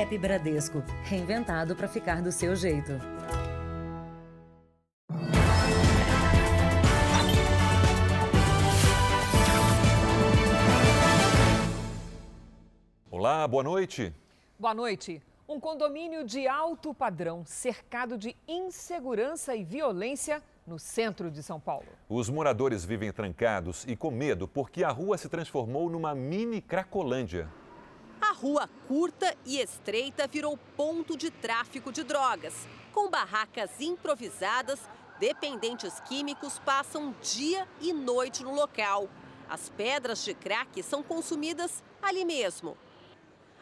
App Bradesco, reinventado para ficar do seu jeito. Olá, boa noite. Boa noite. Um condomínio de alto padrão, cercado de insegurança e violência no centro de São Paulo. Os moradores vivem trancados e com medo porque a rua se transformou numa mini Cracolândia. Rua curta e estreita virou ponto de tráfico de drogas. Com barracas improvisadas, dependentes químicos passam dia e noite no local. As pedras de crack são consumidas ali mesmo.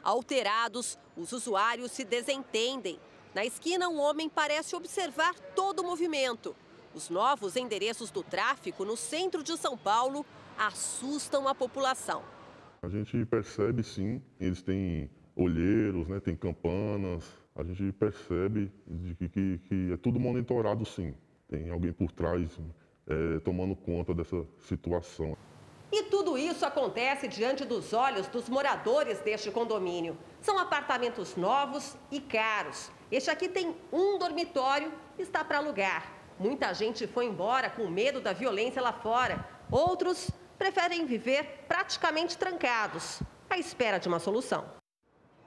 Alterados, os usuários se desentendem. Na esquina, um homem parece observar todo o movimento. Os novos endereços do tráfico no centro de São Paulo assustam a população. A gente percebe sim, eles têm olheiros, né, tem campanas. A gente percebe que, que, que é tudo monitorado sim. Tem alguém por trás é, tomando conta dessa situação. E tudo isso acontece diante dos olhos dos moradores deste condomínio. São apartamentos novos e caros. Este aqui tem um dormitório, está para alugar. Muita gente foi embora com medo da violência lá fora. Outros preferem viver praticamente trancados, à espera de uma solução.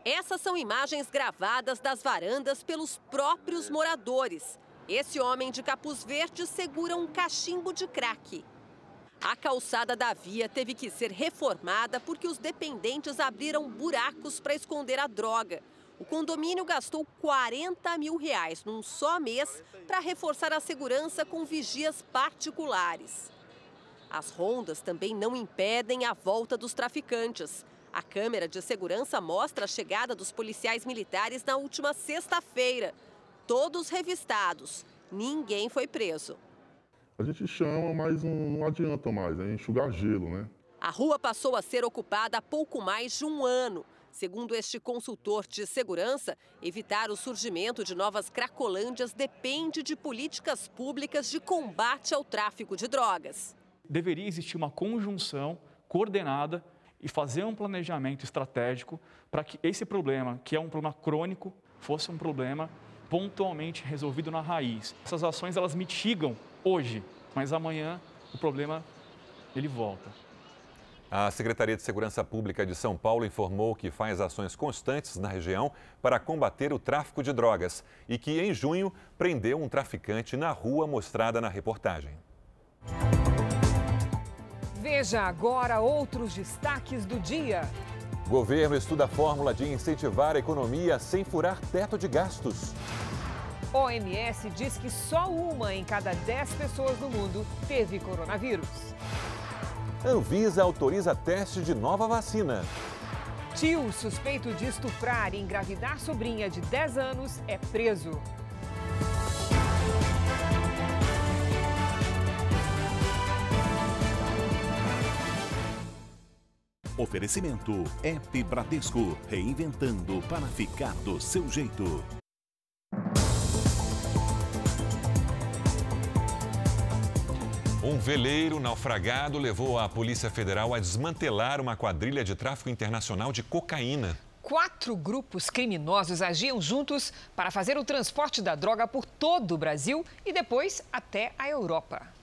Essas são imagens gravadas das varandas pelos próprios moradores. Esse homem de capuz verde segura um cachimbo de crack. A calçada da via teve que ser reformada porque os dependentes abriram buracos para esconder a droga. O condomínio gastou 40 mil reais num só mês para reforçar a segurança com vigias particulares. As rondas também não impedem a volta dos traficantes. A câmera de segurança mostra a chegada dos policiais militares na última sexta-feira. Todos revistados. Ninguém foi preso. A gente chama, mas não, não adianta mais, é enxugar gelo, né? A rua passou a ser ocupada há pouco mais de um ano. Segundo este consultor de segurança, evitar o surgimento de novas cracolândias depende de políticas públicas de combate ao tráfico de drogas. Deveria existir uma conjunção coordenada e fazer um planejamento estratégico para que esse problema, que é um problema crônico, fosse um problema pontualmente resolvido na raiz. Essas ações elas mitigam hoje, mas amanhã o problema ele volta. A Secretaria de Segurança Pública de São Paulo informou que faz ações constantes na região para combater o tráfico de drogas e que, em junho, prendeu um traficante na rua mostrada na reportagem. Veja agora outros destaques do dia. Governo estuda a fórmula de incentivar a economia sem furar teto de gastos. OMS diz que só uma em cada 10 pessoas no mundo teve coronavírus. Anvisa autoriza teste de nova vacina. Tio suspeito de estuprar e engravidar sobrinha de 10 anos é preso. Oferecimento App Bradesco, reinventando para ficar do seu jeito. Um veleiro naufragado levou a Polícia Federal a desmantelar uma quadrilha de tráfico internacional de cocaína. Quatro grupos criminosos agiam juntos para fazer o transporte da droga por todo o Brasil e depois até a Europa.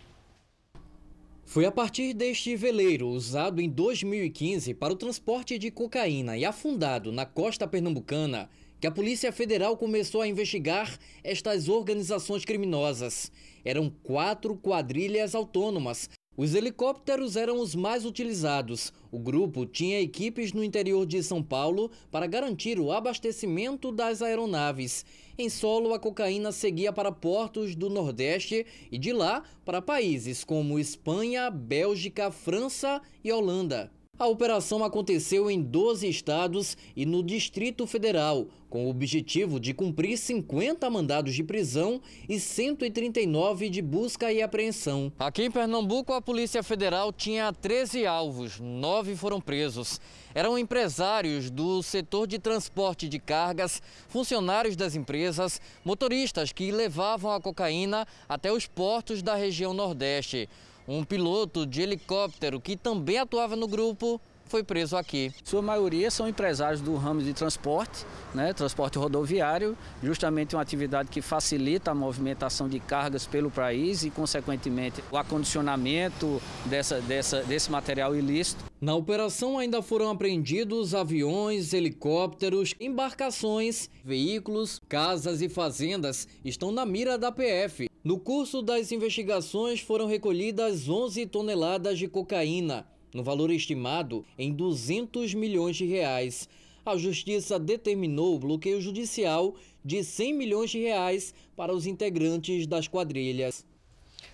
Foi a partir deste veleiro, usado em 2015 para o transporte de cocaína e afundado na costa pernambucana, que a Polícia Federal começou a investigar estas organizações criminosas. Eram quatro quadrilhas autônomas. Os helicópteros eram os mais utilizados. O grupo tinha equipes no interior de São Paulo para garantir o abastecimento das aeronaves. Em solo, a cocaína seguia para portos do Nordeste e de lá para países como Espanha, Bélgica, França e Holanda. A operação aconteceu em 12 estados e no Distrito Federal, com o objetivo de cumprir 50 mandados de prisão e 139 de busca e apreensão. Aqui em Pernambuco, a Polícia Federal tinha 13 alvos, nove foram presos. Eram empresários do setor de transporte de cargas, funcionários das empresas, motoristas que levavam a cocaína até os portos da região Nordeste. Um piloto de helicóptero que também atuava no grupo foi preso aqui. Sua maioria são empresários do ramo de transporte, né, transporte rodoviário, justamente uma atividade que facilita a movimentação de cargas pelo país e, consequentemente, o acondicionamento dessa, dessa, desse material ilícito. Na operação ainda foram apreendidos aviões, helicópteros, embarcações, veículos, casas e fazendas estão na mira da PF. No curso das investigações foram recolhidas 11 toneladas de cocaína, no valor estimado em 200 milhões de reais. A justiça determinou o bloqueio judicial de 100 milhões de reais para os integrantes das quadrilhas.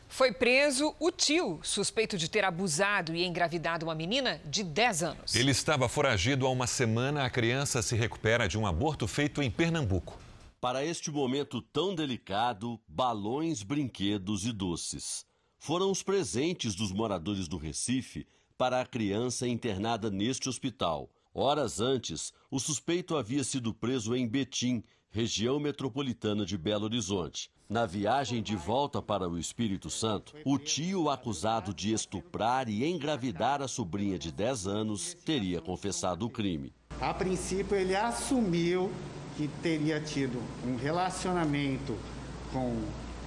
Foi preso o tio, suspeito de ter abusado e engravidado uma menina de 10 anos. Ele estava foragido há uma semana. A criança se recupera de um aborto feito em Pernambuco. Para este momento tão delicado, balões, brinquedos e doces foram os presentes dos moradores do Recife para a criança internada neste hospital. Horas antes, o suspeito havia sido preso em Betim, região metropolitana de Belo Horizonte. Na viagem de volta para o Espírito Santo, o tio acusado de estuprar e engravidar a sobrinha de 10 anos teria confessado o crime. A princípio, ele assumiu que teria tido um relacionamento com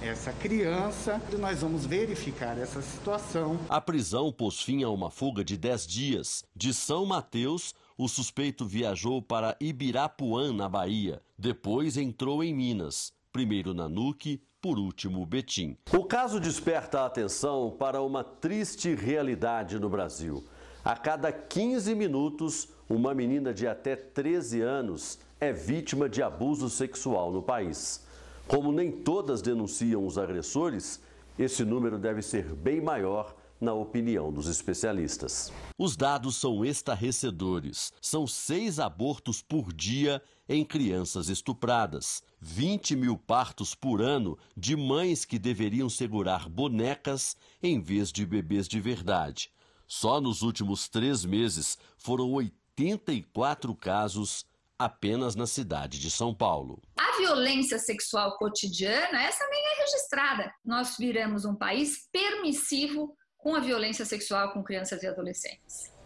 essa criança. Nós vamos verificar essa situação. A prisão pôs fim a uma fuga de 10 dias. De São Mateus, o suspeito viajou para Ibirapuã, na Bahia. Depois entrou em Minas primeiro Nanuque, por último Betim. O caso desperta a atenção para uma triste realidade no Brasil. A cada 15 minutos, uma menina de até 13 anos é vítima de abuso sexual no país. Como nem todas denunciam os agressores, esse número deve ser bem maior na opinião dos especialistas. Os dados são estarrecedores. São seis abortos por dia em crianças estupradas, 20 mil partos por ano de mães que deveriam segurar bonecas em vez de bebês de verdade. Só nos últimos três meses foram 84 casos apenas na cidade de São Paulo. A violência sexual cotidiana, essa nem é registrada. Nós viramos um país permissivo com a violência sexual com crianças e adolescentes.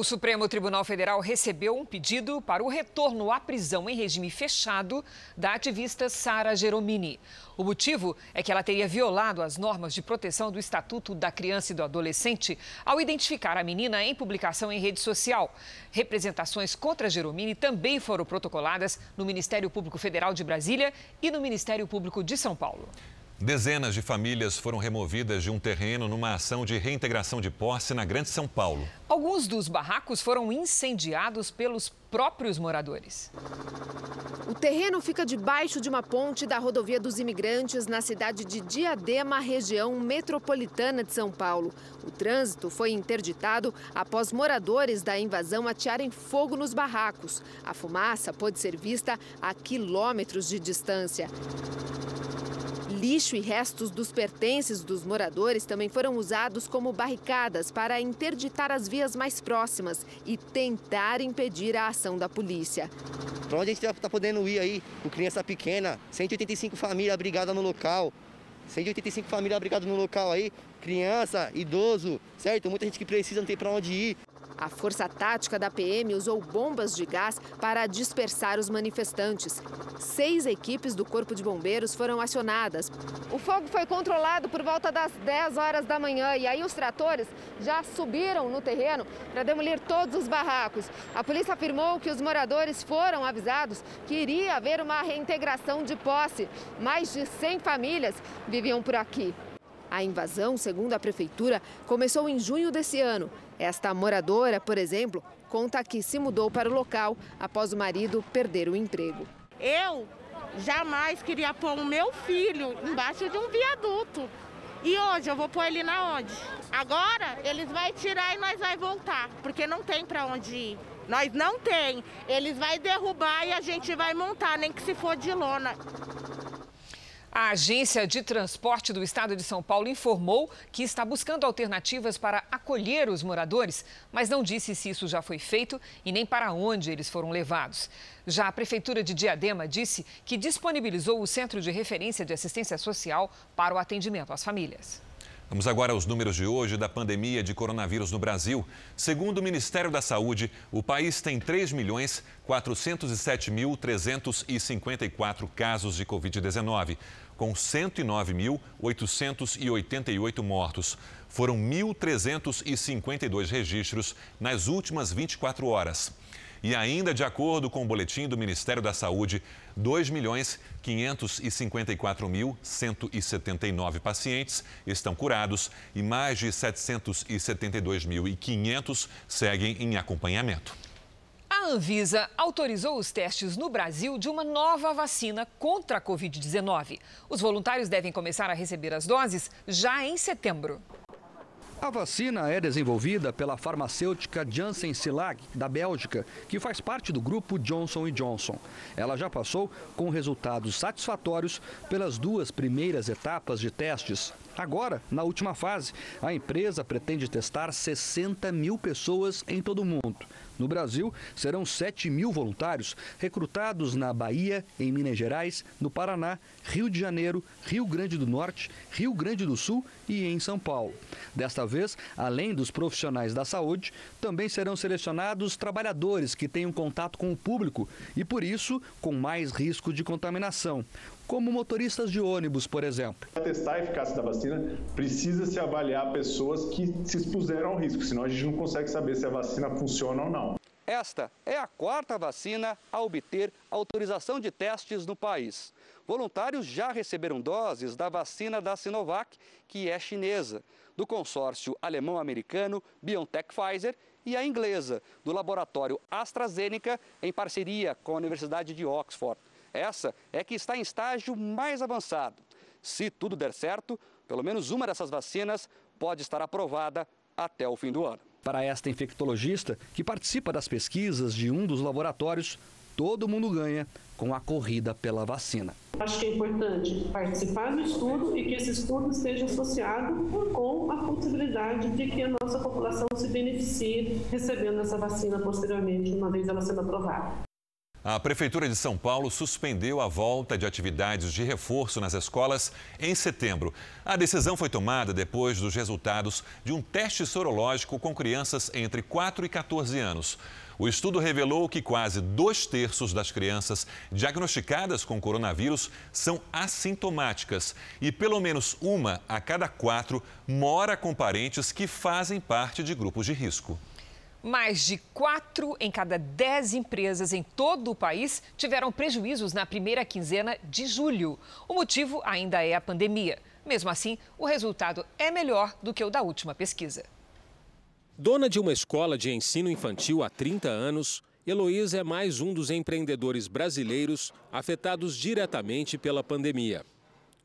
O Supremo Tribunal Federal recebeu um pedido para o retorno à prisão em regime fechado da ativista Sara Geromini. O motivo é que ela teria violado as normas de proteção do Estatuto da Criança e do Adolescente ao identificar a menina em publicação em rede social. Representações contra Geromini também foram protocoladas no Ministério Público Federal de Brasília e no Ministério Público de São Paulo. Dezenas de famílias foram removidas de um terreno numa ação de reintegração de posse na Grande São Paulo. Alguns dos barracos foram incendiados pelos próprios moradores. O terreno fica debaixo de uma ponte da rodovia dos imigrantes na cidade de Diadema, região metropolitana de São Paulo. O trânsito foi interditado após moradores da invasão atearem fogo nos barracos. A fumaça pôde ser vista a quilômetros de distância. Lixo e restos dos pertences dos moradores também foram usados como barricadas para interditar as vias mais próximas e tentar impedir a ação da polícia. Para onde a gente está podendo ir aí com criança pequena, 185 famílias abrigadas no local, 185 famílias abrigadas no local aí, criança, idoso, certo? Muita gente que precisa, não tem para onde ir. A força tática da PM usou bombas de gás para dispersar os manifestantes. Seis equipes do Corpo de Bombeiros foram acionadas. O fogo foi controlado por volta das 10 horas da manhã e aí os tratores já subiram no terreno para demolir todos os barracos. A polícia afirmou que os moradores foram avisados que iria haver uma reintegração de posse. Mais de 100 famílias viviam por aqui. A invasão, segundo a prefeitura, começou em junho desse ano. Esta moradora, por exemplo, conta que se mudou para o local após o marido perder o emprego. Eu jamais queria pôr o meu filho embaixo de um viaduto. E hoje eu vou pôr ele na onde? Agora eles vão tirar e nós vai voltar, porque não tem para onde ir. Nós não tem. Eles vão derrubar e a gente vai montar, nem que se for de lona. A Agência de Transporte do Estado de São Paulo informou que está buscando alternativas para acolher os moradores, mas não disse se isso já foi feito e nem para onde eles foram levados. Já a Prefeitura de Diadema disse que disponibilizou o Centro de Referência de Assistência Social para o atendimento às famílias. Vamos agora aos números de hoje da pandemia de coronavírus no Brasil. Segundo o Ministério da Saúde, o país tem 3 milhões 407.354 casos de Covid-19, com 109.888 mortos. Foram 1.352 registros nas últimas 24 horas. E ainda de acordo com o boletim do Ministério da Saúde, 2.554.179 pacientes estão curados e mais de 772.500 seguem em acompanhamento. A Anvisa autorizou os testes no Brasil de uma nova vacina contra a Covid-19. Os voluntários devem começar a receber as doses já em setembro. A vacina é desenvolvida pela farmacêutica Janssen Silag, da Bélgica, que faz parte do grupo Johnson Johnson. Ela já passou com resultados satisfatórios pelas duas primeiras etapas de testes. Agora, na última fase, a empresa pretende testar 60 mil pessoas em todo o mundo. No Brasil, serão 7 mil voluntários recrutados na Bahia, em Minas Gerais, no Paraná, Rio de Janeiro, Rio Grande do Norte, Rio Grande do Sul e em São Paulo. Desta vez, além dos profissionais da saúde, também serão selecionados trabalhadores que tenham contato com o público e, por isso, com mais risco de contaminação como motoristas de ônibus, por exemplo. Para testar a eficácia da vacina, precisa se avaliar pessoas que se expuseram ao risco, senão a gente não consegue saber se a vacina funciona ou não. Esta é a quarta vacina a obter autorização de testes no país. Voluntários já receberam doses da vacina da Sinovac, que é chinesa, do consórcio alemão-americano BioNTech Pfizer e a inglesa, do laboratório AstraZeneca, em parceria com a Universidade de Oxford. Essa é que está em estágio mais avançado. Se tudo der certo, pelo menos uma dessas vacinas pode estar aprovada até o fim do ano. Para esta infectologista, que participa das pesquisas de um dos laboratórios, todo mundo ganha com a corrida pela vacina. Acho que é importante participar do estudo e que esse estudo esteja associado com a possibilidade de que a nossa população se beneficie recebendo essa vacina posteriormente, uma vez ela sendo aprovada. A Prefeitura de São Paulo suspendeu a volta de atividades de reforço nas escolas em setembro. A decisão foi tomada depois dos resultados de um teste sorológico com crianças entre 4 e 14 anos. O estudo revelou que quase dois terços das crianças diagnosticadas com coronavírus são assintomáticas e pelo menos uma a cada quatro mora com parentes que fazem parte de grupos de risco. Mais de quatro em cada dez empresas em todo o país tiveram prejuízos na primeira quinzena de julho. O motivo ainda é a pandemia. Mesmo assim, o resultado é melhor do que o da última pesquisa. Dona de uma escola de ensino infantil há 30 anos, Heloísa é mais um dos empreendedores brasileiros afetados diretamente pela pandemia.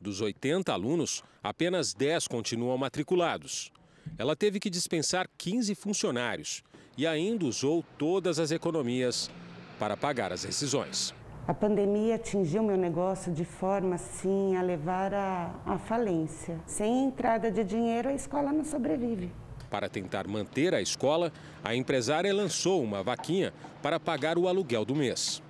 Dos 80 alunos, apenas 10 continuam matriculados. Ela teve que dispensar 15 funcionários e ainda usou todas as economias para pagar as rescisões. A pandemia atingiu meu negócio de forma assim a levar à falência. Sem entrada de dinheiro, a escola não sobrevive. Para tentar manter a escola, a empresária lançou uma vaquinha para pagar o aluguel do mês.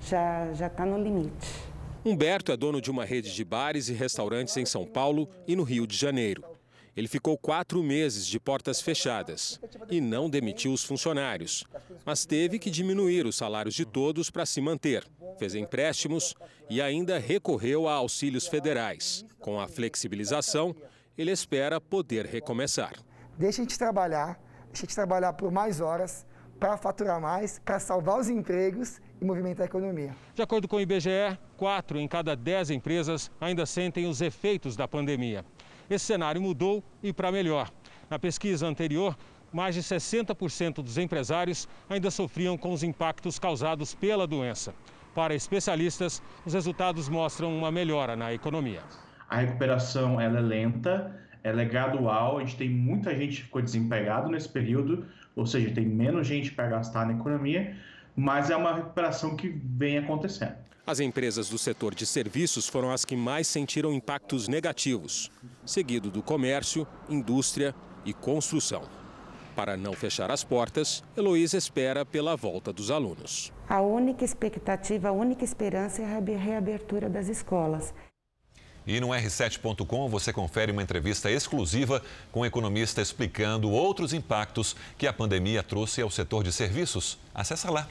Já já está no limite. Humberto é dono de uma rede de bares e restaurantes em São Paulo e no Rio de Janeiro. Ele ficou quatro meses de portas fechadas e não demitiu os funcionários, mas teve que diminuir os salários de todos para se manter. Fez empréstimos e ainda recorreu a auxílios federais. Com a flexibilização, ele espera poder recomeçar. Deixa a gente trabalhar, deixa a gente trabalhar por mais horas, para faturar mais, para salvar os empregos e movimentar a economia. De acordo com o IBGE, quatro em cada dez empresas ainda sentem os efeitos da pandemia. Esse cenário mudou e para melhor. Na pesquisa anterior, mais de 60% dos empresários ainda sofriam com os impactos causados pela doença. Para especialistas, os resultados mostram uma melhora na economia. A recuperação é lenta, ela é gradual, a gente tem muita gente que ficou desempregado nesse período, ou seja, tem menos gente para gastar na economia, mas é uma recuperação que vem acontecendo. As empresas do setor de serviços foram as que mais sentiram impactos negativos, seguido do comércio, indústria e construção. Para não fechar as portas, Heloísa espera pela volta dos alunos. A única expectativa, a única esperança é a reabertura das escolas. E no R7.com você confere uma entrevista exclusiva com o um economista explicando outros impactos que a pandemia trouxe ao setor de serviços. Acesse lá.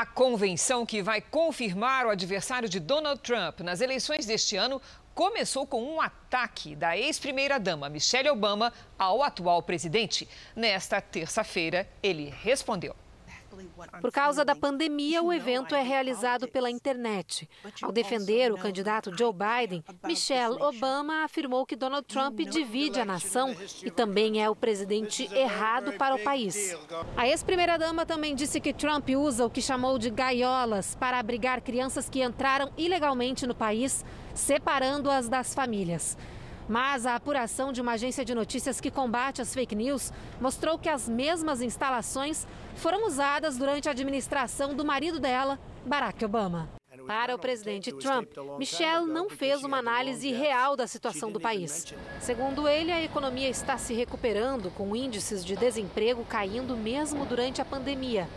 A convenção que vai confirmar o adversário de Donald Trump nas eleições deste ano começou com um ataque da ex-primeira-dama Michelle Obama ao atual presidente. Nesta terça-feira, ele respondeu. Por causa da pandemia, o evento é realizado pela internet. Ao defender o candidato Joe Biden, Michelle Obama afirmou que Donald Trump divide a nação e também é o presidente errado para o país. A ex-primeira-dama também disse que Trump usa o que chamou de gaiolas para abrigar crianças que entraram ilegalmente no país, separando-as das famílias. Mas a apuração de uma agência de notícias que combate as fake news mostrou que as mesmas instalações foram usadas durante a administração do marido dela, Barack Obama. Para o presidente Trump, Michelle não fez uma análise real da situação do país. Segundo ele, a economia está se recuperando, com índices de desemprego caindo mesmo durante a pandemia.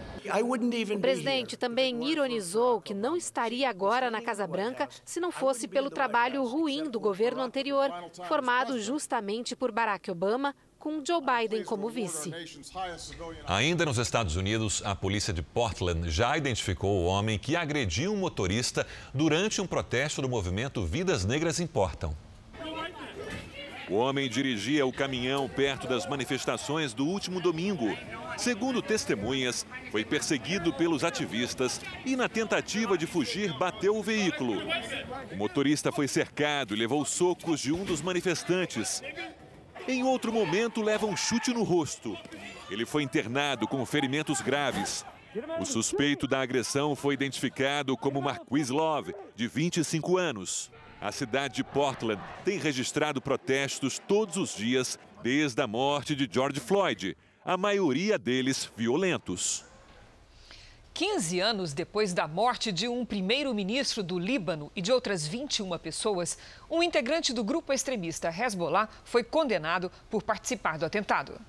O presidente também ironizou que não estaria agora na Casa Branca se não fosse pelo trabalho ruim do governo anterior, formado justamente por Barack Obama, com Joe Biden como vice. Ainda nos Estados Unidos, a polícia de Portland já identificou o homem que agrediu um motorista durante um protesto do movimento Vidas Negras Importam. O homem dirigia o caminhão perto das manifestações do último domingo. Segundo testemunhas, foi perseguido pelos ativistas e, na tentativa de fugir, bateu o veículo. O motorista foi cercado e levou socos de um dos manifestantes. Em outro momento, leva um chute no rosto. Ele foi internado com ferimentos graves. O suspeito da agressão foi identificado como Marquis Love, de 25 anos. A cidade de Portland tem registrado protestos todos os dias desde a morte de George Floyd, a maioria deles violentos. 15 anos depois da morte de um primeiro-ministro do Líbano e de outras 21 pessoas, um integrante do grupo extremista Hezbollah foi condenado por participar do atentado.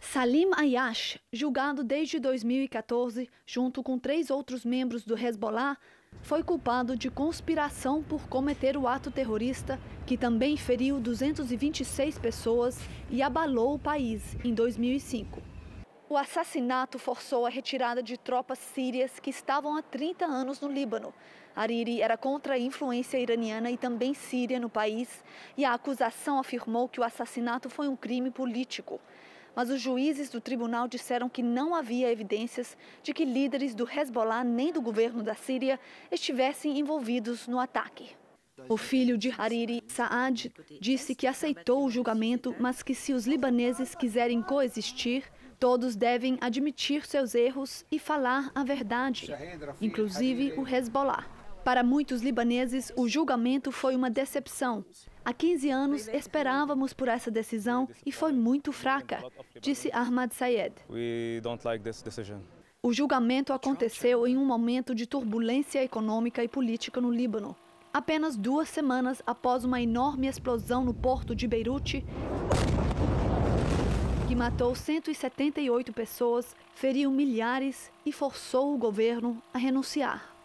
Salim Ayash, julgado desde 2014, junto com três outros membros do Hezbollah, foi culpado de conspiração por cometer o ato terrorista que também feriu 226 pessoas e abalou o país em 2005. O assassinato forçou a retirada de tropas sírias que estavam há 30 anos no Líbano. Hariri era contra a influência iraniana e também síria no país, e a acusação afirmou que o assassinato foi um crime político mas os juízes do tribunal disseram que não havia evidências de que líderes do Hezbollah nem do governo da Síria estivessem envolvidos no ataque. O filho de Hariri, Saad, disse que aceitou o julgamento, mas que se os libaneses quiserem coexistir, todos devem admitir seus erros e falar a verdade, inclusive o Hezbollah. Para muitos libaneses, o julgamento foi uma decepção. Há 15 anos esperávamos por essa decisão e foi muito fraca, disse Ahmad Sayed. O julgamento aconteceu em um momento de turbulência econômica e política no Líbano. Apenas duas semanas após uma enorme explosão no porto de Beirute, que matou 178 pessoas, feriu milhares e forçou o governo a renunciar.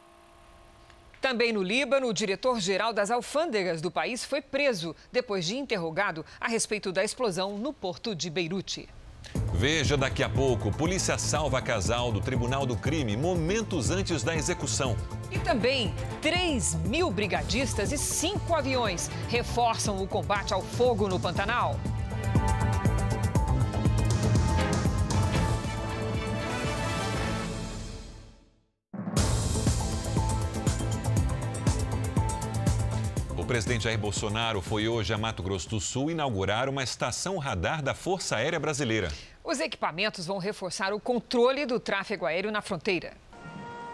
Também no Líbano, o diretor-geral das alfândegas do país foi preso depois de interrogado a respeito da explosão no porto de Beirute. Veja daqui a pouco: polícia salva casal do Tribunal do Crime momentos antes da execução. E também 3 mil brigadistas e cinco aviões reforçam o combate ao fogo no Pantanal. Presidente Jair Bolsonaro foi hoje a Mato Grosso do Sul inaugurar uma estação radar da Força Aérea Brasileira. Os equipamentos vão reforçar o controle do tráfego aéreo na fronteira.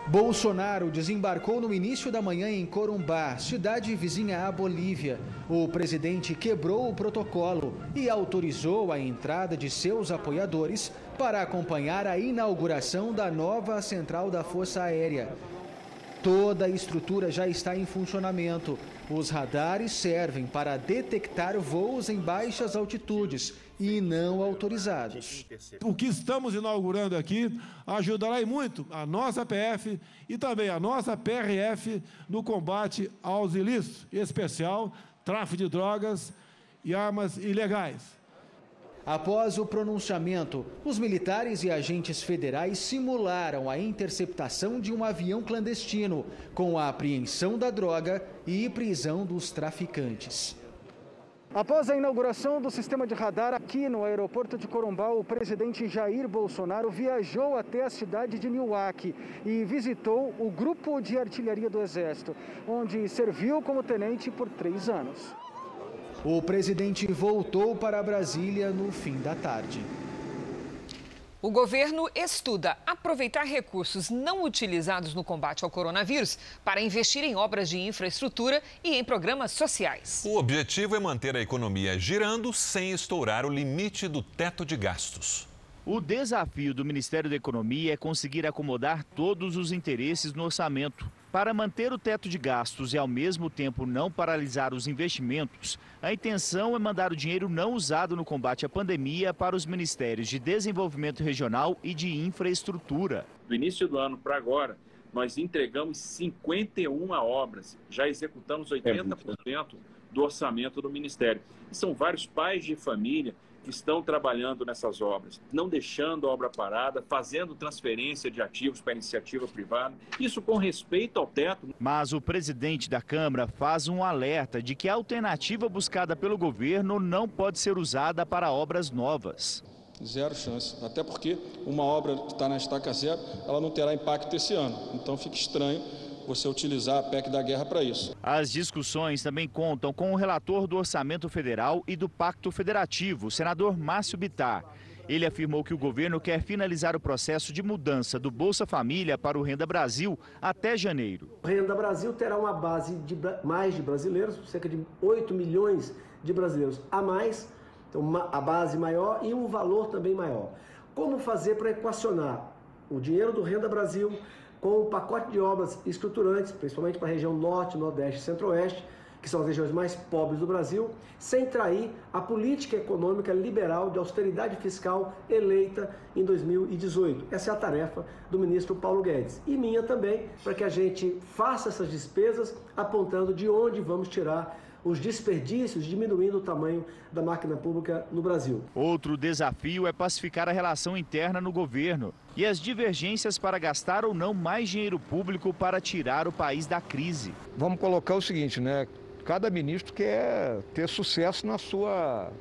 Bolsonaro desembarcou no início da manhã em Corumbá, cidade vizinha à Bolívia. O presidente quebrou o protocolo e autorizou a entrada de seus apoiadores para acompanhar a inauguração da nova central da Força Aérea. Toda a estrutura já está em funcionamento. Os radares servem para detectar voos em baixas altitudes e não autorizados. O que estamos inaugurando aqui ajudará muito a nossa PF e também a nossa PRF no combate aos ilícitos, em especial tráfico de drogas e armas ilegais. Após o pronunciamento, os militares e agentes federais simularam a interceptação de um avião clandestino, com a apreensão da droga e prisão dos traficantes. Após a inauguração do sistema de radar aqui no aeroporto de Corumbá, o presidente Jair Bolsonaro viajou até a cidade de Newark e visitou o Grupo de Artilharia do Exército, onde serviu como tenente por três anos. O presidente voltou para Brasília no fim da tarde. O governo estuda aproveitar recursos não utilizados no combate ao coronavírus para investir em obras de infraestrutura e em programas sociais. O objetivo é manter a economia girando sem estourar o limite do teto de gastos. O desafio do Ministério da Economia é conseguir acomodar todos os interesses no orçamento. Para manter o teto de gastos e, ao mesmo tempo, não paralisar os investimentos, a intenção é mandar o dinheiro não usado no combate à pandemia para os Ministérios de Desenvolvimento Regional e de Infraestrutura. Do início do ano para agora, nós entregamos 51 obras, já executamos 80% do orçamento do Ministério. E são vários pais de família estão trabalhando nessas obras, não deixando a obra parada, fazendo transferência de ativos para a iniciativa privada, isso com respeito ao teto. Mas o presidente da Câmara faz um alerta de que a alternativa buscada pelo governo não pode ser usada para obras novas. Zero chance, até porque uma obra que está na estaca zero, ela não terá impacto esse ano. Então fica estranho você utilizar a PEC da guerra para isso. As discussões também contam com o relator do Orçamento Federal e do Pacto Federativo, o senador Márcio Bitar. Ele afirmou que o governo quer finalizar o processo de mudança do Bolsa Família para o Renda Brasil até janeiro. O Renda Brasil terá uma base de mais de brasileiros, cerca de 8 milhões de brasileiros a mais, então uma, a base maior e um valor também maior. Como fazer para equacionar o dinheiro do Renda Brasil com um pacote de obras estruturantes, principalmente para a região norte, nordeste e centro-oeste, que são as regiões mais pobres do Brasil, sem trair a política econômica liberal de austeridade fiscal eleita em 2018. Essa é a tarefa do ministro Paulo Guedes e minha também, para que a gente faça essas despesas apontando de onde vamos tirar os desperdícios, diminuindo o tamanho da máquina pública no Brasil. Outro desafio é pacificar a relação interna no governo e as divergências para gastar ou não mais dinheiro público para tirar o país da crise. Vamos colocar o seguinte, né? Cada ministro quer ter sucesso na sua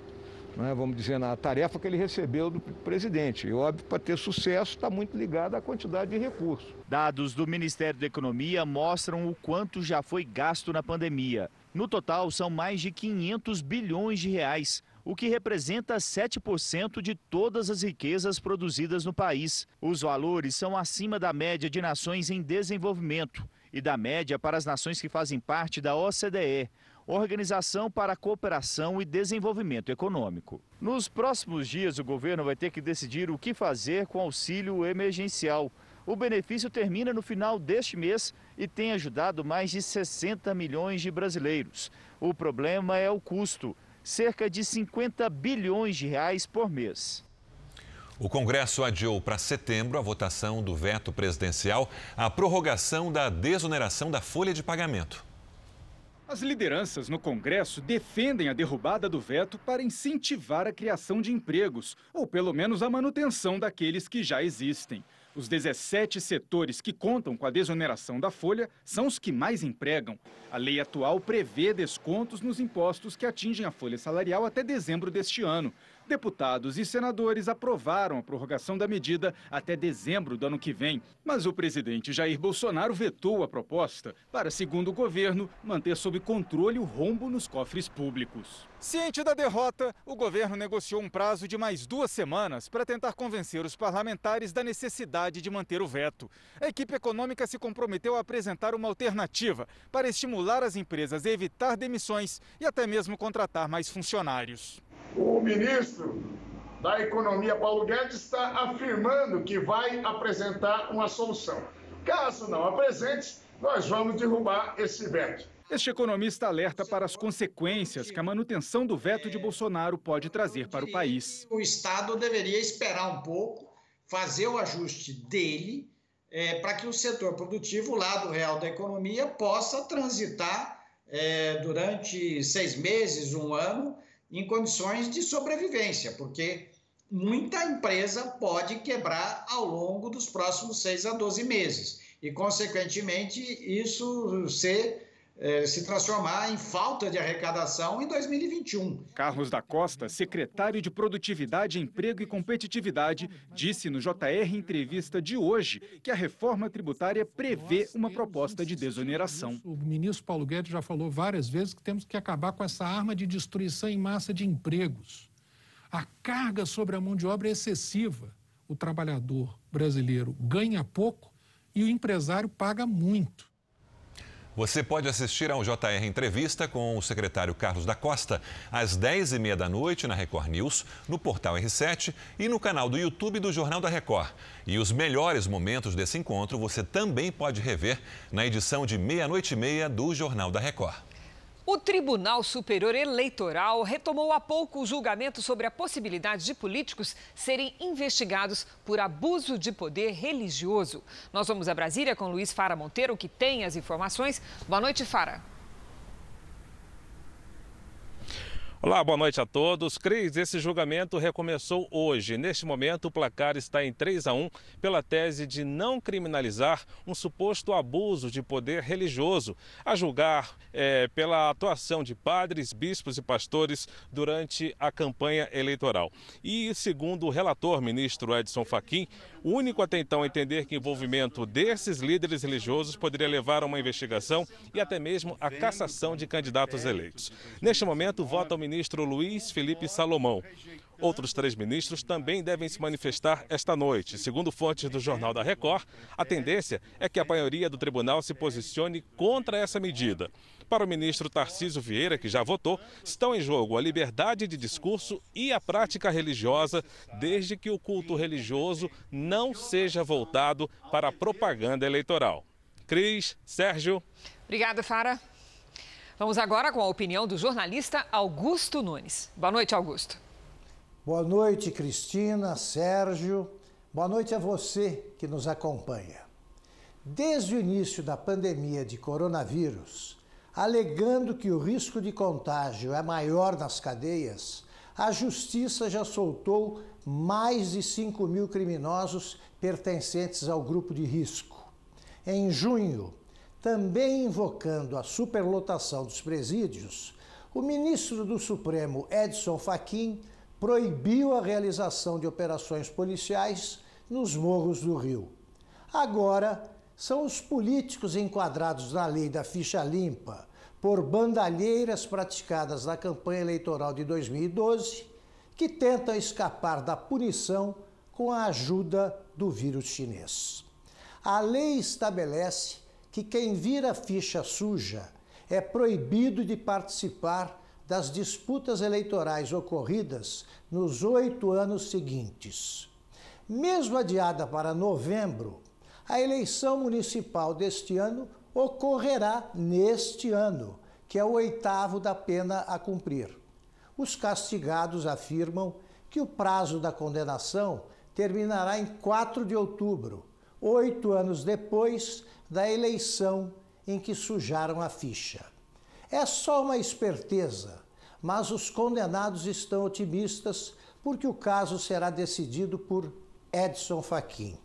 né, vamos dizer, na tarefa que ele recebeu do presidente. E óbvio, para ter sucesso está muito ligado à quantidade de recursos. Dados do Ministério da Economia mostram o quanto já foi gasto na pandemia. No total, são mais de 500 bilhões de reais, o que representa 7% de todas as riquezas produzidas no país. Os valores são acima da média de nações em desenvolvimento e da média para as nações que fazem parte da OCDE. Organização para a Cooperação e Desenvolvimento Econômico. Nos próximos dias, o governo vai ter que decidir o que fazer com o auxílio emergencial. O benefício termina no final deste mês e tem ajudado mais de 60 milhões de brasileiros. O problema é o custo, cerca de 50 bilhões de reais por mês. O Congresso adiou para setembro a votação do veto presidencial à prorrogação da desoneração da folha de pagamento. As lideranças no Congresso defendem a derrubada do veto para incentivar a criação de empregos, ou pelo menos a manutenção daqueles que já existem. Os 17 setores que contam com a desoneração da folha são os que mais empregam. A lei atual prevê descontos nos impostos que atingem a folha salarial até dezembro deste ano. Deputados e senadores aprovaram a prorrogação da medida até dezembro do ano que vem, mas o presidente Jair Bolsonaro vetou a proposta para, segundo o governo, manter sob controle o rombo nos cofres públicos. Ciente da derrota, o governo negociou um prazo de mais duas semanas para tentar convencer os parlamentares da necessidade de manter o veto. A equipe econômica se comprometeu a apresentar uma alternativa para estimular as empresas a evitar demissões e até mesmo contratar mais funcionários. O ministro da Economia, Paulo Guedes, está afirmando que vai apresentar uma solução. Caso não apresente, nós vamos derrubar esse veto. Este economista alerta para as consequências que a manutenção do veto de Bolsonaro pode trazer para o país. O Estado deveria esperar um pouco, fazer o ajuste dele, é, para que o setor produtivo, o lado real da economia, possa transitar é, durante seis meses, um ano, em condições de sobrevivência, porque muita empresa pode quebrar ao longo dos próximos seis a 12 meses. E, consequentemente, isso ser eh, se transformar em falta de arrecadação em 2021. Carlos da Costa, secretário de Produtividade, Emprego e Competitividade, disse no JR Entrevista de hoje que a reforma tributária prevê uma proposta de desoneração. O ministro Paulo Guedes já falou várias vezes que temos que acabar com essa arma de destruição em massa de empregos. A carga sobre a mão de obra é excessiva. O trabalhador brasileiro ganha pouco e o empresário paga muito. Você pode assistir ao JR Entrevista com o secretário Carlos da Costa às 10h30 da noite na Record News, no portal R7 e no canal do YouTube do Jornal da Record. E os melhores momentos desse encontro você também pode rever na edição de meia-noite e meia do Jornal da Record. O Tribunal Superior Eleitoral retomou há pouco o julgamento sobre a possibilidade de políticos serem investigados por abuso de poder religioso. Nós vamos a Brasília com Luiz Fara Monteiro, que tem as informações. Boa noite, Fara. Olá, boa noite a todos. Cris, esse julgamento recomeçou hoje. Neste momento, o placar está em 3 a 1 pela tese de não criminalizar um suposto abuso de poder religioso, a julgar é, pela atuação de padres, bispos e pastores durante a campanha eleitoral. E, segundo o relator ministro Edson Fachin, o único até então a entender que envolvimento desses líderes religiosos poderia levar a uma investigação e até mesmo a cassação de candidatos eleitos. Neste momento, vota o ministro Luiz Felipe Salomão. Outros três ministros também devem se manifestar esta noite. Segundo fontes do Jornal da Record, a tendência é que a maioria do tribunal se posicione contra essa medida. Para o ministro Tarcísio Vieira, que já votou, estão em jogo a liberdade de discurso e a prática religiosa, desde que o culto religioso não seja voltado para a propaganda eleitoral. Cris, Sérgio. Obrigada, Fara. Vamos agora com a opinião do jornalista Augusto Nunes. Boa noite, Augusto. Boa noite, Cristina, Sérgio. Boa noite a você que nos acompanha. Desde o início da pandemia de coronavírus, alegando que o risco de contágio é maior nas cadeias, a Justiça já soltou mais de 5 mil criminosos pertencentes ao grupo de risco. Em junho, também invocando a superlotação dos presídios, o ministro do Supremo, Edson Fachin, proibiu a realização de operações policiais nos morros do Rio. Agora, são os políticos enquadrados na lei da ficha limpa por bandalheiras praticadas na campanha eleitoral de 2012 que tentam escapar da punição com a ajuda do vírus chinês. A lei estabelece que quem vira ficha suja é proibido de participar das disputas eleitorais ocorridas nos oito anos seguintes. Mesmo adiada para novembro, a eleição municipal deste ano ocorrerá neste ano, que é o oitavo da pena a cumprir. Os castigados afirmam que o prazo da condenação terminará em 4 de outubro, oito anos depois da eleição em que sujaram a ficha. É só uma esperteza, mas os condenados estão otimistas porque o caso será decidido por Edson Fachin.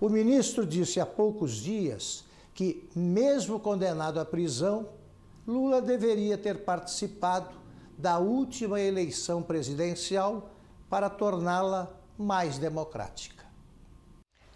O ministro disse há poucos dias que, mesmo condenado à prisão, Lula deveria ter participado da última eleição presidencial para torná-la mais democrática.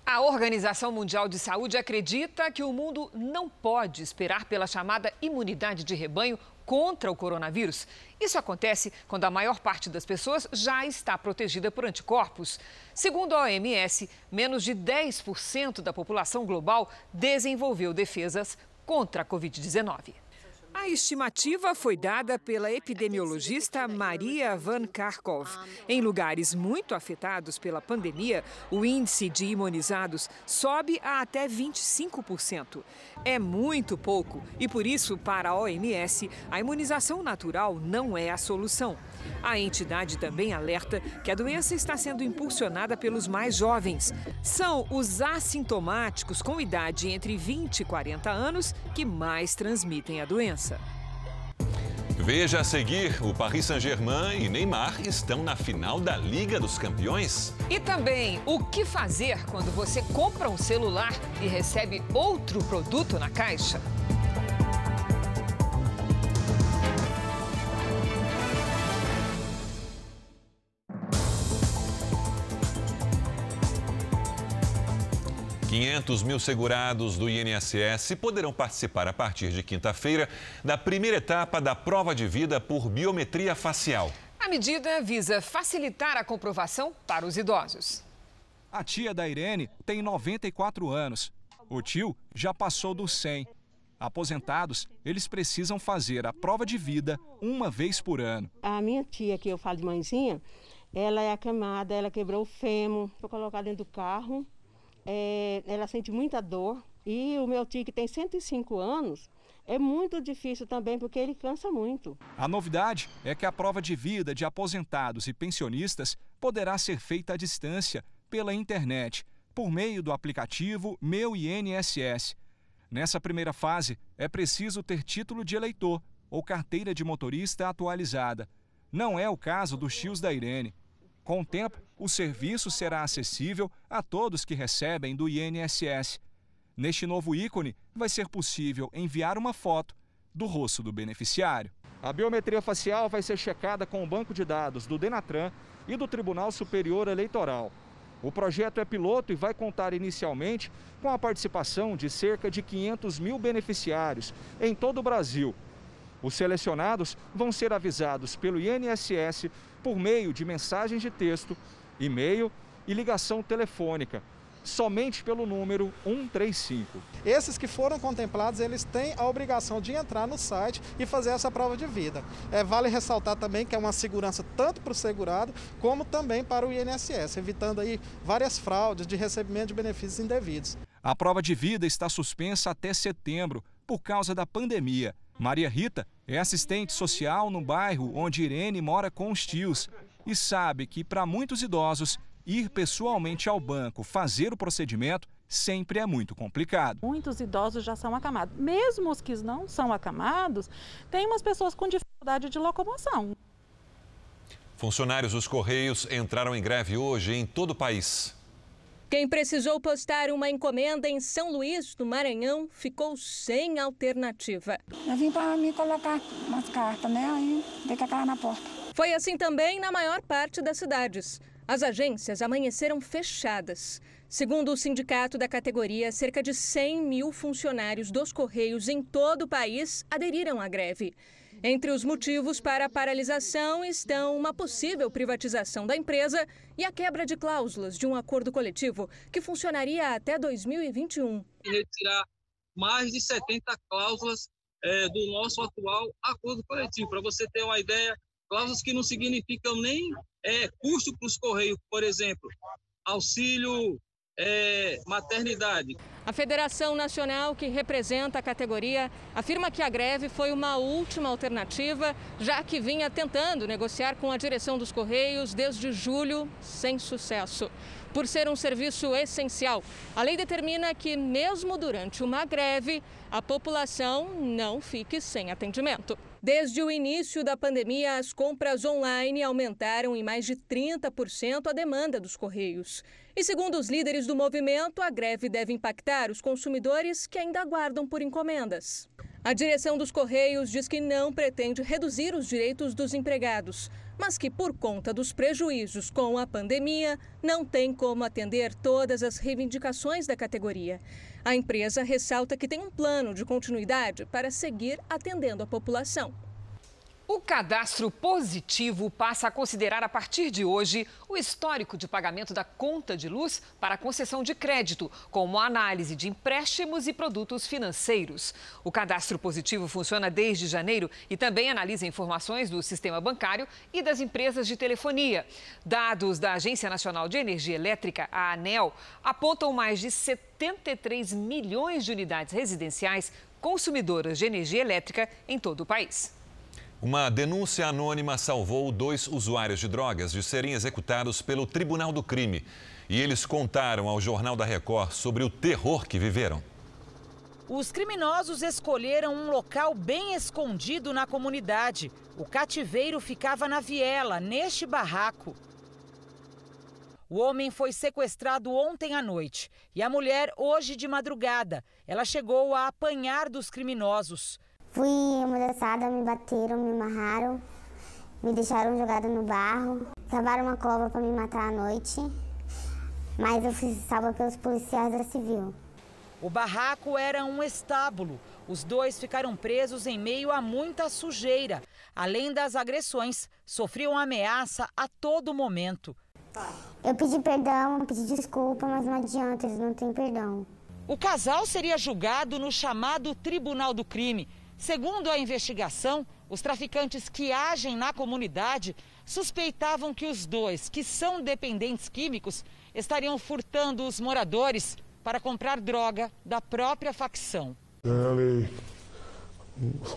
A Organização Mundial de Saúde acredita que o mundo não pode esperar pela chamada imunidade de rebanho contra o coronavírus. Isso acontece quando a maior parte das pessoas já está protegida por anticorpos. Segundo a OMS, menos de 10% da população global desenvolveu defesas contra a Covid-19. A estimativa foi dada pela epidemiologista Maria Van Karkov. Em lugares muito afetados pela pandemia, o índice de imunizados sobe a até 25%. É muito pouco e, por isso, para a OMS, a imunização natural não é a solução. A entidade também alerta que a doença está sendo impulsionada pelos mais jovens. São os assintomáticos com idade entre 20 e 40 anos que mais transmitem a doença. Veja a seguir: o Paris Saint-Germain e Neymar estão na final da Liga dos Campeões. E também o que fazer quando você compra um celular e recebe outro produto na caixa. 500 mil segurados do INSS poderão participar a partir de quinta-feira da primeira etapa da prova de vida por biometria facial. A medida visa facilitar a comprovação para os idosos. A tia da Irene tem 94 anos. O tio já passou dos 100. Aposentados, eles precisam fazer a prova de vida uma vez por ano. A minha tia, que eu falo de mãezinha, ela é acamada, ela quebrou o fêmur, foi colocada dentro do carro é, ela sente muita dor. E o meu tio, que tem 105 anos, é muito difícil também porque ele cansa muito. A novidade é que a prova de vida de aposentados e pensionistas poderá ser feita à distância, pela internet, por meio do aplicativo Meu INSS. Nessa primeira fase, é preciso ter título de eleitor ou carteira de motorista atualizada. Não é o caso dos tios da Irene. Com o tempo, o serviço será acessível a todos que recebem do INSS. Neste novo ícone, vai ser possível enviar uma foto do rosto do beneficiário. A biometria facial vai ser checada com o banco de dados do Denatran e do Tribunal Superior Eleitoral. O projeto é piloto e vai contar inicialmente com a participação de cerca de 500 mil beneficiários em todo o Brasil. Os selecionados vão ser avisados pelo INSS por meio de mensagens de texto, e-mail e ligação telefônica, somente pelo número 135. Esses que foram contemplados, eles têm a obrigação de entrar no site e fazer essa prova de vida. É, vale ressaltar também que é uma segurança tanto para o segurado como também para o INSS, evitando aí várias fraudes de recebimento de benefícios indevidos. A prova de vida está suspensa até setembro por causa da pandemia. Maria Rita é assistente social no bairro onde Irene mora com os tios e sabe que para muitos idosos ir pessoalmente ao banco fazer o procedimento sempre é muito complicado. Muitos idosos já são acamados. Mesmo os que não são acamados, tem umas pessoas com dificuldade de locomoção. Funcionários dos Correios entraram em greve hoje em todo o país. Quem precisou postar uma encomenda em São Luís, no Maranhão, ficou sem alternativa. Eu vim para me colocar umas cartas, né? Aí dei com a cara na porta. Foi assim também na maior parte das cidades. As agências amanheceram fechadas. Segundo o sindicato da categoria, cerca de 100 mil funcionários dos Correios em todo o país aderiram à greve. Entre os motivos para a paralisação estão uma possível privatização da empresa e a quebra de cláusulas de um acordo coletivo que funcionaria até 2021. Retirar mais de 70 cláusulas é, do nosso atual acordo coletivo. Para você ter uma ideia, cláusulas que não significam nem é, custo para os Correios, por exemplo, auxílio é, maternidade. A Federação Nacional, que representa a categoria, afirma que a greve foi uma última alternativa, já que vinha tentando negociar com a direção dos Correios desde julho, sem sucesso. Por ser um serviço essencial, a lei determina que, mesmo durante uma greve, a população não fique sem atendimento. Desde o início da pandemia, as compras online aumentaram em mais de 30% a demanda dos Correios. E segundo os líderes do movimento, a greve deve impactar os consumidores que ainda aguardam por encomendas. A direção dos Correios diz que não pretende reduzir os direitos dos empregados, mas que, por conta dos prejuízos com a pandemia, não tem como atender todas as reivindicações da categoria. A empresa ressalta que tem um plano de continuidade para seguir atendendo a população. O cadastro positivo passa a considerar a partir de hoje o histórico de pagamento da conta de luz para concessão de crédito, como análise de empréstimos e produtos financeiros. O cadastro positivo funciona desde janeiro e também analisa informações do sistema bancário e das empresas de telefonia. Dados da Agência Nacional de Energia Elétrica, a ANEL, apontam mais de 73 milhões de unidades residenciais consumidoras de energia elétrica em todo o país. Uma denúncia anônima salvou dois usuários de drogas de serem executados pelo Tribunal do Crime. E eles contaram ao Jornal da Record sobre o terror que viveram. Os criminosos escolheram um local bem escondido na comunidade. O cativeiro ficava na viela, neste barraco. O homem foi sequestrado ontem à noite e a mulher hoje de madrugada. Ela chegou a apanhar dos criminosos. Fui amordaçada, me bateram, me amarraram, me deixaram jogada no barro, cavaram uma cova para me matar à noite, mas eu fui salva pelos policiais da Civil. O barraco era um estábulo. Os dois ficaram presos em meio a muita sujeira. Além das agressões, sofriam ameaça a todo momento. Eu pedi perdão, pedi desculpa, mas não adianta, eles não têm perdão. O casal seria julgado no chamado Tribunal do Crime. Segundo a investigação, os traficantes que agem na comunidade suspeitavam que os dois, que são dependentes químicos, estariam furtando os moradores para comprar droga da própria facção. É lei.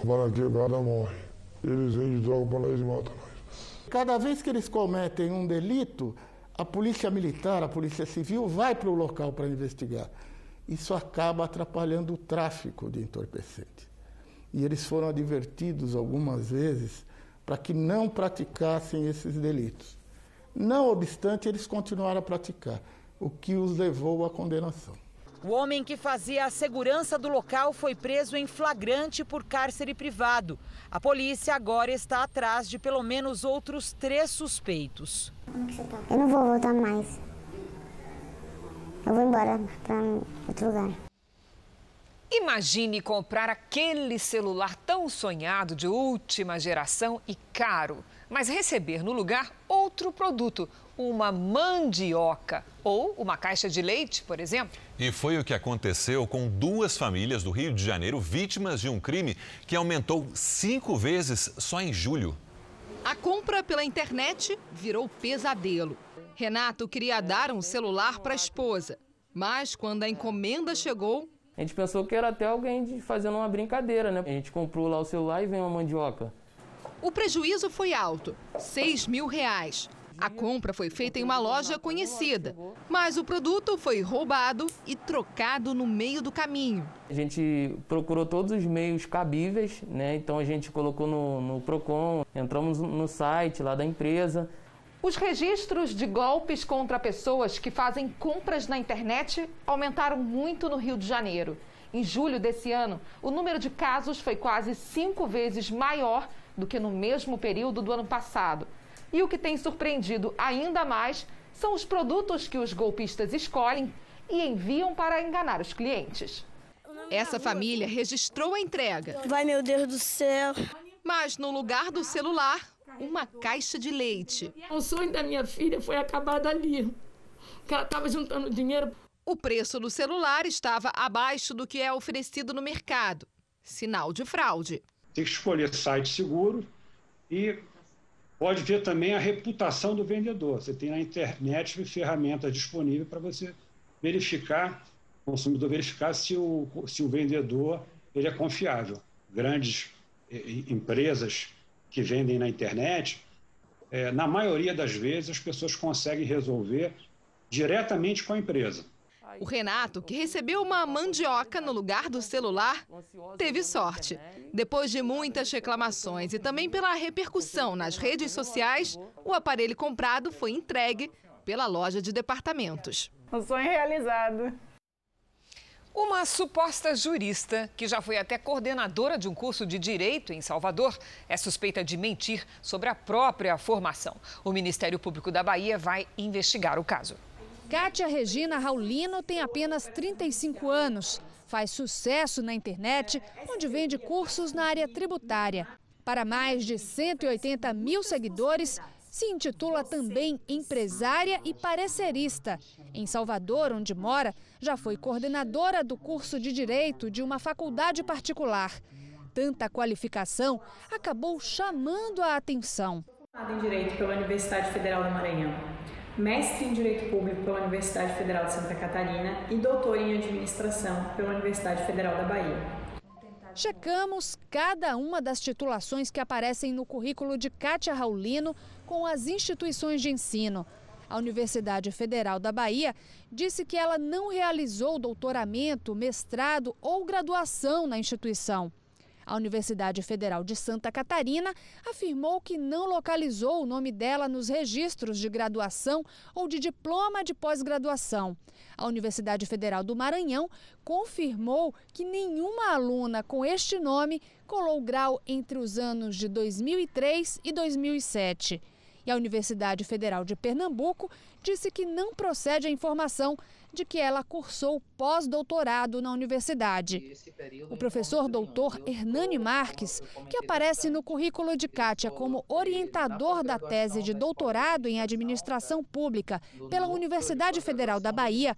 Bala quebrada morre. Eles vendem droga para nós e matam nós. Cada vez que eles cometem um delito, a polícia militar, a polícia civil vai para o local para investigar. Isso acaba atrapalhando o tráfico de entorpecente e eles foram advertidos algumas vezes para que não praticassem esses delitos. Não obstante, eles continuaram a praticar, o que os levou à condenação. O homem que fazia a segurança do local foi preso em flagrante por cárcere privado. A polícia agora está atrás de pelo menos outros três suspeitos. Eu não vou voltar mais. Eu vou embora para outro lugar. Imagine comprar aquele celular tão sonhado de última geração e caro, mas receber no lugar outro produto, uma mandioca ou uma caixa de leite, por exemplo. E foi o que aconteceu com duas famílias do Rio de Janeiro vítimas de um crime que aumentou cinco vezes só em julho. A compra pela internet virou pesadelo. Renato queria dar um celular para a esposa, mas quando a encomenda chegou, a gente pensou que era até alguém de, fazendo uma brincadeira, né? A gente comprou lá o celular e vem uma mandioca. O prejuízo foi alto, 6 mil reais. A compra foi feita em uma loja conhecida, mas o produto foi roubado e trocado no meio do caminho. A gente procurou todos os meios cabíveis, né? Então a gente colocou no, no Procon, entramos no site lá da empresa, os registros de golpes contra pessoas que fazem compras na internet aumentaram muito no Rio de Janeiro. Em julho desse ano, o número de casos foi quase cinco vezes maior do que no mesmo período do ano passado. E o que tem surpreendido ainda mais são os produtos que os golpistas escolhem e enviam para enganar os clientes. Essa família registrou a entrega. Vai, meu Deus do céu. Mas no lugar do celular, uma caixa de leite. O sonho da minha filha foi acabar ali. Que ela estava juntando dinheiro. O preço do celular estava abaixo do que é oferecido no mercado. Sinal de fraude. Tem que escolher site seguro e pode ver também a reputação do vendedor. Você tem na internet ferramentas disponíveis para você verificar, o consumidor verificar se o, se o vendedor ele é confiável. Grandes eh, empresas que vendem na internet, é, na maioria das vezes as pessoas conseguem resolver diretamente com a empresa. O Renato, que recebeu uma mandioca no lugar do celular, teve sorte. Depois de muitas reclamações e também pela repercussão nas redes sociais, o aparelho comprado foi entregue pela loja de departamentos. Um sonho realizado. Uma suposta jurista, que já foi até coordenadora de um curso de direito em Salvador, é suspeita de mentir sobre a própria formação. O Ministério Público da Bahia vai investigar o caso. Kátia Regina Raulino tem apenas 35 anos. Faz sucesso na internet, onde vende cursos na área tributária. Para mais de 180 mil seguidores, se intitula também empresária e parecerista. Em Salvador, onde mora, já foi coordenadora do curso de Direito de uma faculdade particular. Tanta qualificação acabou chamando a atenção. Em Direito pela Universidade Federal do Maranhão, mestre em Direito Público pela Universidade Federal de Santa Catarina e doutor em Administração pela Universidade Federal da Bahia. Checamos cada uma das titulações que aparecem no currículo de Kátia Raulino com as instituições de ensino. A Universidade Federal da Bahia disse que ela não realizou doutoramento, mestrado ou graduação na instituição. A Universidade Federal de Santa Catarina afirmou que não localizou o nome dela nos registros de graduação ou de diploma de pós-graduação. A Universidade Federal do Maranhão confirmou que nenhuma aluna com este nome colou grau entre os anos de 2003 e 2007. E a Universidade Federal de Pernambuco disse que não procede a informação de que ela cursou pós-doutorado na universidade. O professor doutor Hernani Marques, que aparece no currículo de Kátia como orientador da tese de doutorado em administração pública pela Universidade Federal da Bahia,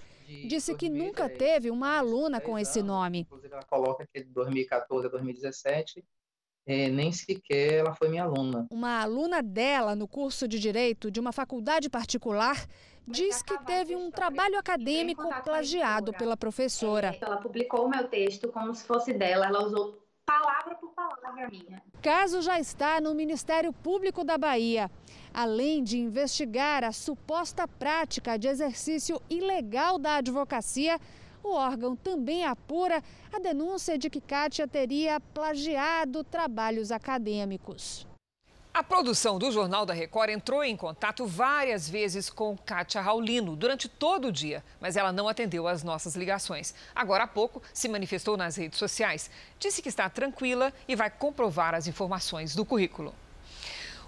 disse que nunca teve uma aluna com esse nome. Ela coloca que de 2014 a 2017 é, nem sequer ela foi minha aluna. Uma aluna dela no curso de Direito de uma faculdade particular diz que teve um trabalho acadêmico plagiado pela professora. Ela publicou o meu texto como se fosse dela, ela usou palavra por palavra minha. O caso já está no Ministério Público da Bahia. Além de investigar a suposta prática de exercício ilegal da advocacia, o órgão também apura a denúncia de que Kátia teria plagiado trabalhos acadêmicos. A produção do Jornal da Record entrou em contato várias vezes com Kátia Raulino durante todo o dia, mas ela não atendeu às nossas ligações. Agora há pouco se manifestou nas redes sociais, disse que está tranquila e vai comprovar as informações do currículo.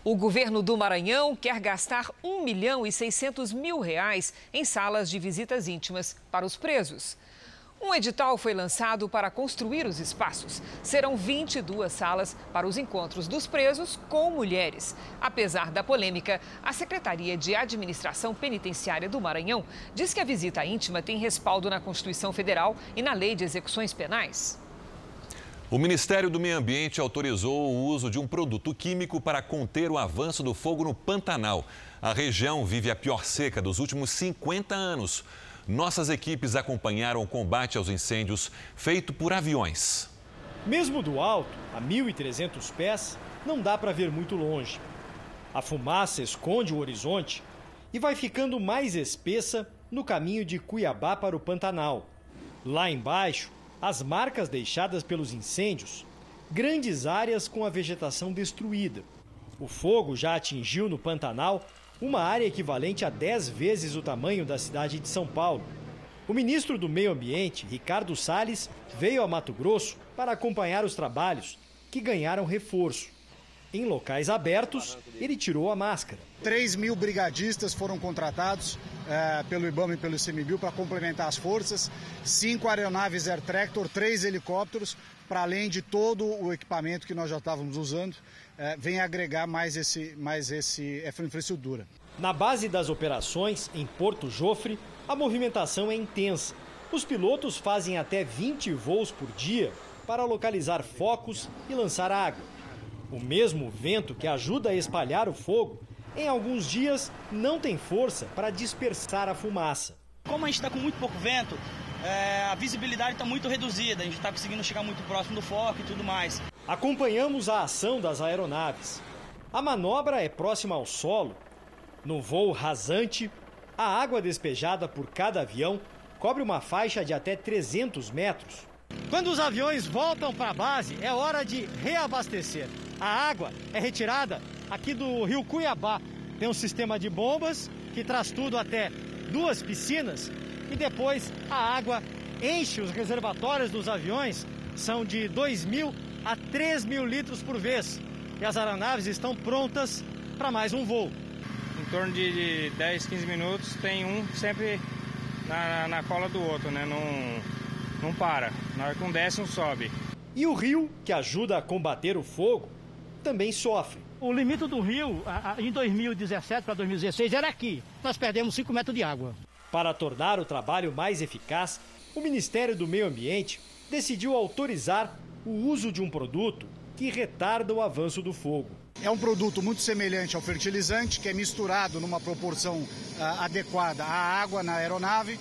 O governo do Maranhão quer gastar 1 milhão e 600 mil reais em salas de visitas íntimas para os presos. Um edital foi lançado para construir os espaços. Serão 22 salas para os encontros dos presos com mulheres. Apesar da polêmica, a Secretaria de Administração Penitenciária do Maranhão diz que a visita íntima tem respaldo na Constituição Federal e na Lei de Execuções Penais. O Ministério do Meio Ambiente autorizou o uso de um produto químico para conter o avanço do fogo no Pantanal. A região vive a pior seca dos últimos 50 anos. Nossas equipes acompanharam o combate aos incêndios feito por aviões. Mesmo do alto, a 1.300 pés, não dá para ver muito longe. A fumaça esconde o horizonte e vai ficando mais espessa no caminho de Cuiabá para o Pantanal. Lá embaixo, as marcas deixadas pelos incêndios, grandes áreas com a vegetação destruída. O fogo já atingiu no Pantanal uma área equivalente a 10 vezes o tamanho da cidade de São Paulo. O ministro do Meio Ambiente, Ricardo Salles, veio a Mato Grosso para acompanhar os trabalhos, que ganharam reforço. Em locais abertos, ele tirou a máscara. 3 mil brigadistas foram contratados é, pelo IBAMA e pelo ICMBio para complementar as forças, cinco aeronaves Air Tractor, três helicópteros, para além de todo o equipamento que nós já estávamos usando é, vem agregar mais, esse, mais esse, essa infraestrutura. Na base das operações, em Porto Jofre, a movimentação é intensa. Os pilotos fazem até 20 voos por dia para localizar focos e lançar água. O mesmo vento que ajuda a espalhar o fogo, em alguns dias não tem força para dispersar a fumaça. Como a gente está com muito pouco vento, é, a visibilidade está muito reduzida, a gente está conseguindo chegar muito próximo do foco e tudo mais. Acompanhamos a ação das aeronaves. A manobra é próxima ao solo. No voo rasante, a água despejada por cada avião cobre uma faixa de até 300 metros. Quando os aviões voltam para a base, é hora de reabastecer. A água é retirada aqui do rio Cuiabá. Tem um sistema de bombas que traz tudo até duas piscinas e depois a água enche os reservatórios dos aviões, são de 2 mil a 3 mil litros por vez. E as aeronaves estão prontas para mais um voo. Em torno de 10, 15 minutos tem um sempre na, na cola do outro, né? Não, não para. Na hora que um desce, um sobe. E o rio, que ajuda a combater o fogo, também sofrem. O limite do rio, em 2017 para 2016, era aqui. Nós perdemos 5 metros de água. Para tornar o trabalho mais eficaz, o Ministério do Meio Ambiente decidiu autorizar o uso de um produto que retarda o avanço do fogo. É um produto muito semelhante ao fertilizante, que é misturado numa proporção uh, adequada à água na aeronave,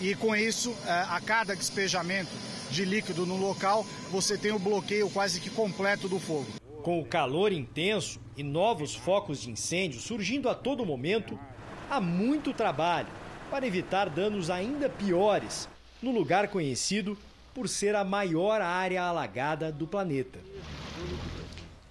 e com isso, uh, a cada despejamento de líquido no local, você tem o bloqueio quase que completo do fogo. Com o calor intenso e novos focos de incêndio surgindo a todo momento, há muito trabalho para evitar danos ainda piores no lugar conhecido por ser a maior área alagada do planeta.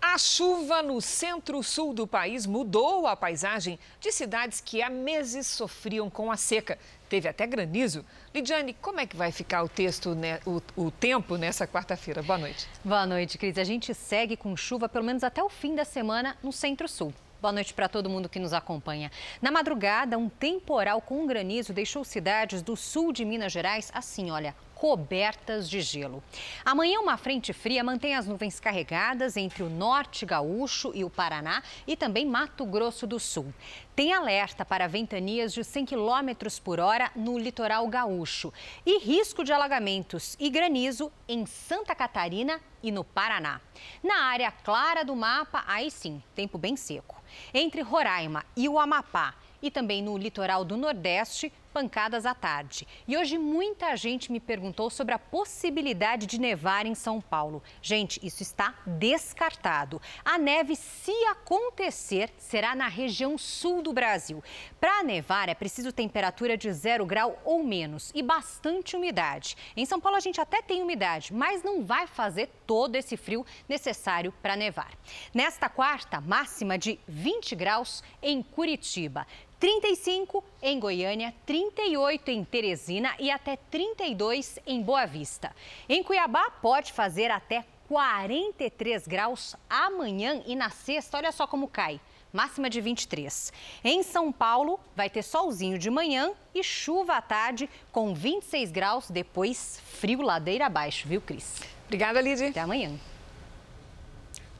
A chuva no centro-sul do país mudou a paisagem de cidades que há meses sofriam com a seca. Teve até granizo. Lidiane, como é que vai ficar o texto, né, o, o tempo nessa quarta-feira? Boa noite. Boa noite, Cris. A gente segue com chuva pelo menos até o fim da semana no centro-sul. Boa noite para todo mundo que nos acompanha. Na madrugada, um temporal com granizo deixou cidades do sul de Minas Gerais assim, olha, cobertas de gelo. Amanhã, uma frente fria mantém as nuvens carregadas entre o norte gaúcho e o Paraná e também Mato Grosso do Sul. Tem alerta para ventanias de 100 km por hora no litoral gaúcho e risco de alagamentos e granizo em Santa Catarina e no Paraná. Na área clara do mapa, aí sim, tempo bem seco. Entre Roraima e o Amapá e também no litoral do Nordeste, pancadas à tarde. E hoje muita gente me perguntou sobre a possibilidade de nevar em São Paulo. Gente, isso está descartado. A neve, se acontecer, será na região sul do Brasil. Para nevar, é preciso temperatura de zero grau ou menos e bastante umidade. Em São Paulo, a gente até tem umidade, mas não vai fazer todo esse frio necessário para nevar. Nesta quarta, máxima de 20 graus em Curitiba. 35 em Goiânia, 38 em Teresina e até 32 em Boa Vista. Em Cuiabá, pode fazer até 43 graus amanhã e na sexta, olha só como cai. Máxima de 23. Em São Paulo, vai ter solzinho de manhã e chuva à tarde, com 26 graus, depois frio ladeira abaixo, viu, Cris? Obrigada, Lidy. Até amanhã.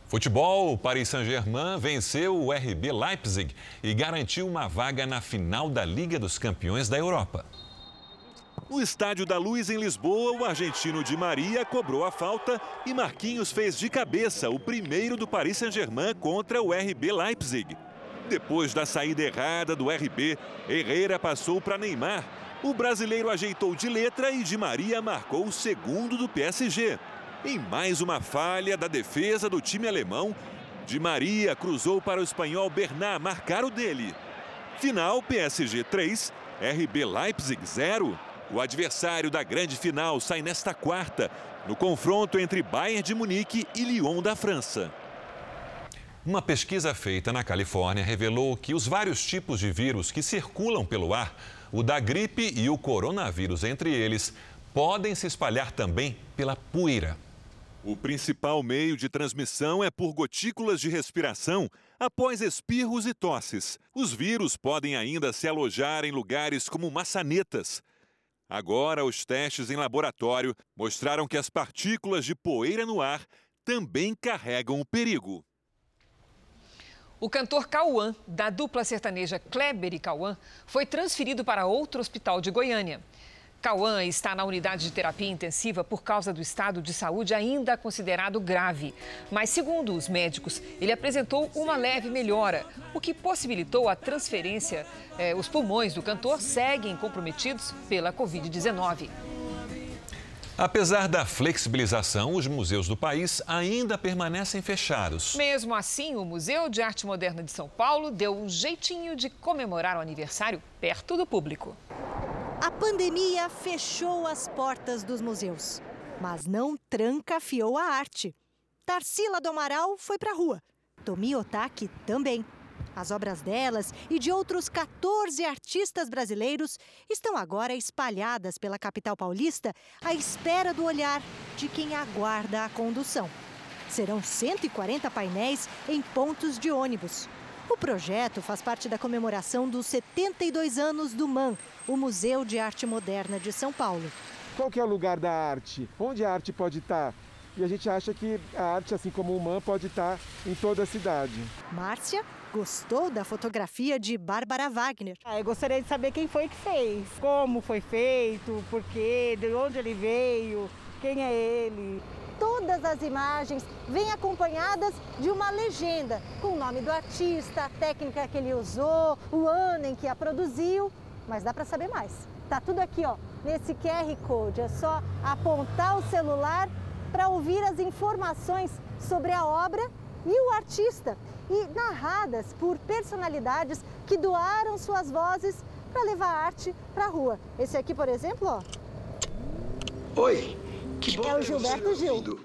Futebol, o Paris Saint-Germain venceu o RB Leipzig e garantiu uma vaga na final da Liga dos Campeões da Europa. No Estádio da Luz, em Lisboa, o argentino Di Maria cobrou a falta e Marquinhos fez de cabeça o primeiro do Paris Saint-Germain contra o RB Leipzig. Depois da saída errada do RB, Herrera passou para Neymar. O brasileiro ajeitou de letra e Di Maria marcou o segundo do PSG. Em mais uma falha da defesa do time alemão, Di Maria cruzou para o espanhol Bernard marcar o dele. Final PSG 3, RB Leipzig 0. O adversário da grande final sai nesta quarta, no confronto entre Bayern de Munique e Lyon da França. Uma pesquisa feita na Califórnia revelou que os vários tipos de vírus que circulam pelo ar, o da gripe e o coronavírus entre eles, podem se espalhar também pela poeira. O principal meio de transmissão é por gotículas de respiração após espirros e tosses. Os vírus podem ainda se alojar em lugares como maçanetas. Agora, os testes em laboratório mostraram que as partículas de poeira no ar também carregam o perigo. O cantor Cauã, da dupla sertaneja Kleber e Cauã, foi transferido para outro hospital de Goiânia. Cauã está na unidade de terapia intensiva por causa do estado de saúde ainda considerado grave. Mas, segundo os médicos, ele apresentou uma leve melhora, o que possibilitou a transferência. Eh, os pulmões do cantor seguem comprometidos pela Covid-19. Apesar da flexibilização, os museus do país ainda permanecem fechados. Mesmo assim, o Museu de Arte Moderna de São Paulo deu um jeitinho de comemorar o aniversário perto do público. A pandemia fechou as portas dos museus, mas não trancafiou a arte. Tarsila do Amaral foi para a rua, Tomi Otaki também. As obras delas e de outros 14 artistas brasileiros estão agora espalhadas pela capital paulista à espera do olhar de quem aguarda a condução. Serão 140 painéis em pontos de ônibus. O projeto faz parte da comemoração dos 72 anos do MAN, o Museu de Arte Moderna de São Paulo. Qual que é o lugar da arte? Onde a arte pode estar? e a gente acha que a arte, assim como o MAN, pode estar em toda a cidade. Márcia gostou da fotografia de Bárbara Wagner. Ah, eu gostaria de saber quem foi que fez, como foi feito, por quê, de onde ele veio, quem é ele. Todas as imagens vêm acompanhadas de uma legenda com o nome do artista, a técnica que ele usou, o ano em que a produziu, mas dá para saber mais. Tá tudo aqui, ó, nesse QR Code. É só apontar o celular para ouvir as informações sobre a obra e o artista, e narradas por personalidades que doaram suas vozes para levar a arte para a rua. Esse aqui, por exemplo, ó. Oi, que bom É o Gilberto Gil.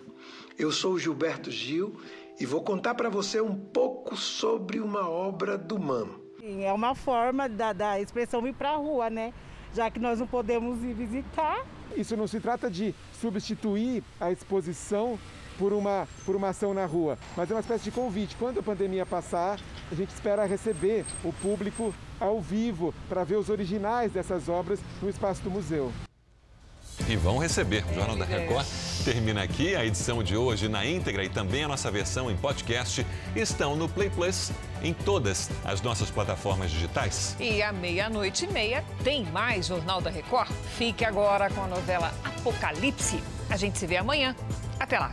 Eu sou o Gilberto Gil e vou contar para você um pouco sobre uma obra do MAM. É uma forma da, da expressão ir para a rua, né? Já que nós não podemos ir visitar. Isso não se trata de substituir a exposição por uma, por uma ação na rua, mas é uma espécie de convite. Quando a pandemia passar, a gente espera receber o público ao vivo para ver os originais dessas obras no espaço do museu. E vão receber. O Jornal da Record termina aqui. A edição de hoje na íntegra e também a nossa versão em podcast estão no Play Plus em todas as nossas plataformas digitais. E à meia-noite e meia tem mais Jornal da Record. Fique agora com a novela Apocalipse. A gente se vê amanhã. Até lá.